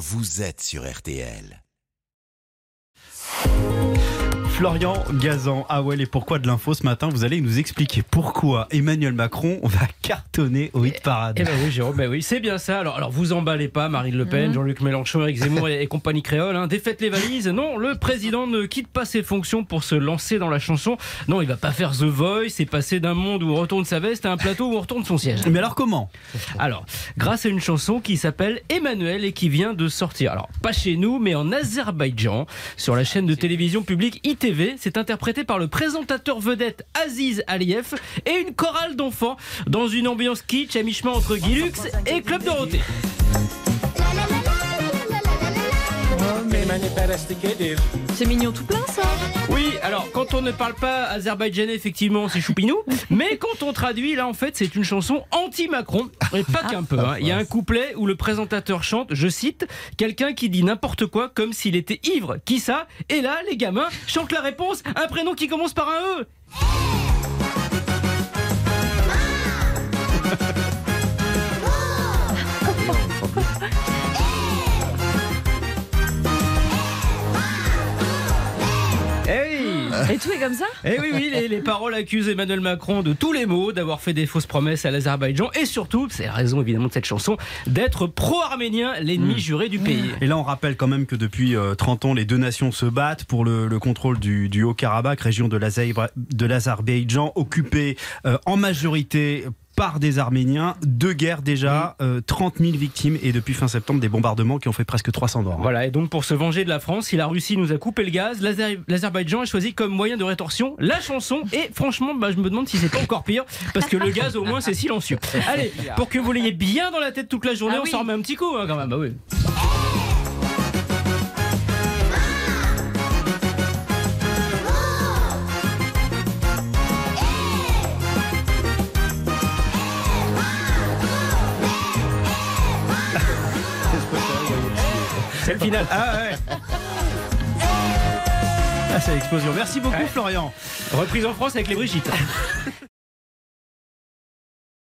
vous êtes sur RTL. Florian Gazan. Ah ouais, et pourquoi de l'info ce matin Vous allez nous expliquer pourquoi Emmanuel Macron va cartonner au hit parade. Eh ben oui, Jérôme, ben oui, c'est bien ça. Alors, alors vous emballez pas, Marine Le Pen, Jean-Luc Mélenchon, Eric Zemmour et, et compagnie créole. Hein. Défaites les valises. Non, le président ne quitte pas ses fonctions pour se lancer dans la chanson. Non, il va pas faire The Voice et passer d'un monde où on retourne sa veste à un plateau où on retourne son siège. Mais alors comment? Alors, grâce à une chanson qui s'appelle Emmanuel et qui vient de sortir. Alors, pas chez nous, mais en Azerbaïdjan, sur la chaîne de télévision publique C'est interprété par le présentateur vedette Aziz Aliyev et une chorale d'enfants dans une ambiance kitsch à mi-chemin entre Guilux et Club Dorothée. C'est mignon tout plein ça Oui, alors quand on ne parle pas azerbaïdjanais, effectivement, c'est choupinou. Mais quand on traduit, là, en fait, c'est une chanson anti-Macron. Et pas qu'un peu. hein. Il y a un couplet où le présentateur chante, je cite, quelqu'un qui dit n'importe quoi comme s'il était ivre. Qui ça? Et là, les gamins chantent la réponse, un prénom qui commence par un E. Et tout est comme ça Eh oui, oui, les, les paroles accusent Emmanuel Macron de tous les maux, d'avoir fait des fausses promesses à l'Azerbaïdjan et surtout, c'est la raison évidemment de cette chanson, d'être pro-arménien, l'ennemi juré du pays. Et là, on rappelle quand même que depuis euh, 30 ans, les deux nations se battent pour le, le contrôle du, du Haut-Karabakh, région de l'Azerbaïdjan, occupée euh, en majorité par des Arméniens. Deux guerres déjà, euh, 30 000 victimes et depuis fin septembre, des bombardements qui ont fait presque 300 morts. Voilà, et donc pour se venger de la France, si la Russie nous a coupé le gaz, l'Azer- l'Azerbaïdjan a choisi comme moyen de rétorsion la chanson. Et franchement, bah, je me demande si c'est pas encore pire, parce que le gaz au moins c'est silencieux. Allez, pour que vous l'ayez bien dans la tête toute la journée, Ah on oui. s'en remet un petit coup hein, quand même. Bah oui. C'est le final. Ah ouais Ah, c'est l'explosion. Merci beaucoup, Ouais. Florian. Reprise en France avec les Brigitte.